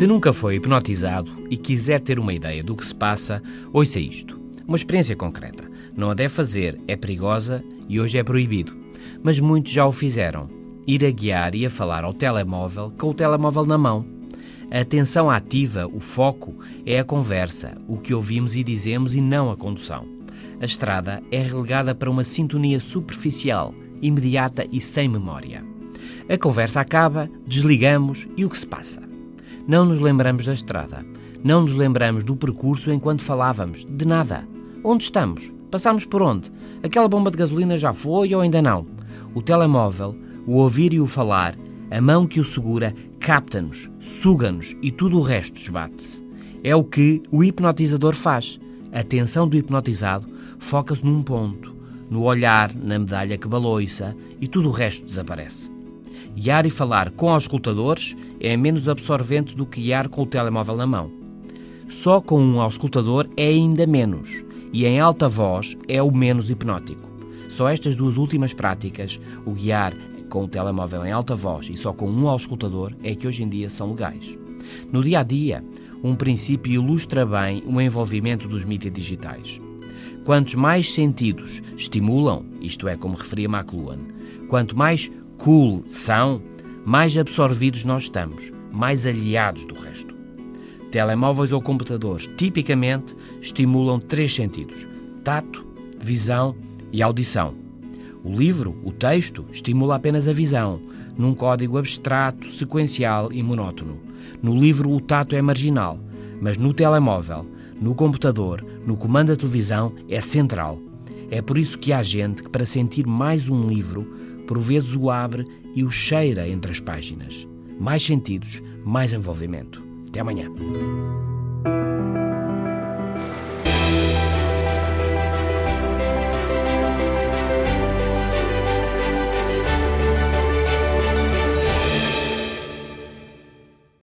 Se nunca foi hipnotizado e quiser ter uma ideia do que se passa, ouça isto. Uma experiência concreta. Não a deve fazer, é perigosa e hoje é proibido. Mas muitos já o fizeram. Ir a guiar e a falar ao telemóvel com o telemóvel na mão. A atenção ativa, o foco, é a conversa, o que ouvimos e dizemos e não a condução. A estrada é relegada para uma sintonia superficial, imediata e sem memória. A conversa acaba, desligamos e o que se passa? Não nos lembramos da estrada. Não nos lembramos do percurso enquanto falávamos. De nada. Onde estamos? Passamos por onde? Aquela bomba de gasolina já foi ou ainda não? O telemóvel, o ouvir e o falar, a mão que o segura, capta-nos, suga-nos e tudo o resto esbate-se. É o que o hipnotizador faz. A atenção do hipnotizado foca-se num ponto, no olhar, na medalha que baloiça e tudo o resto desaparece. Guiar e falar com auscultadores é menos absorvente do que guiar com o telemóvel na mão. Só com um auscultador é ainda menos, e em alta voz é o menos hipnótico. Só estas duas últimas práticas, o guiar com o telemóvel em alta voz e só com um auscultador, é que hoje em dia são legais. No dia a dia, um princípio ilustra bem o envolvimento dos mídias digitais. Quantos mais sentidos estimulam, isto é, como referia McLuhan, quanto mais cool são, mais absorvidos nós estamos, mais aliados do resto. Telemóveis ou computadores tipicamente estimulam três sentidos: tato, visão e audição. O livro, o texto, estimula apenas a visão, num código abstrato, sequencial e monótono. No livro, o tato é marginal, mas no telemóvel, no computador, no comando da televisão, é central. É por isso que há gente que, para sentir mais um livro, por vezes o abre e o cheira entre as páginas. Mais sentidos, mais envolvimento. Até amanhã.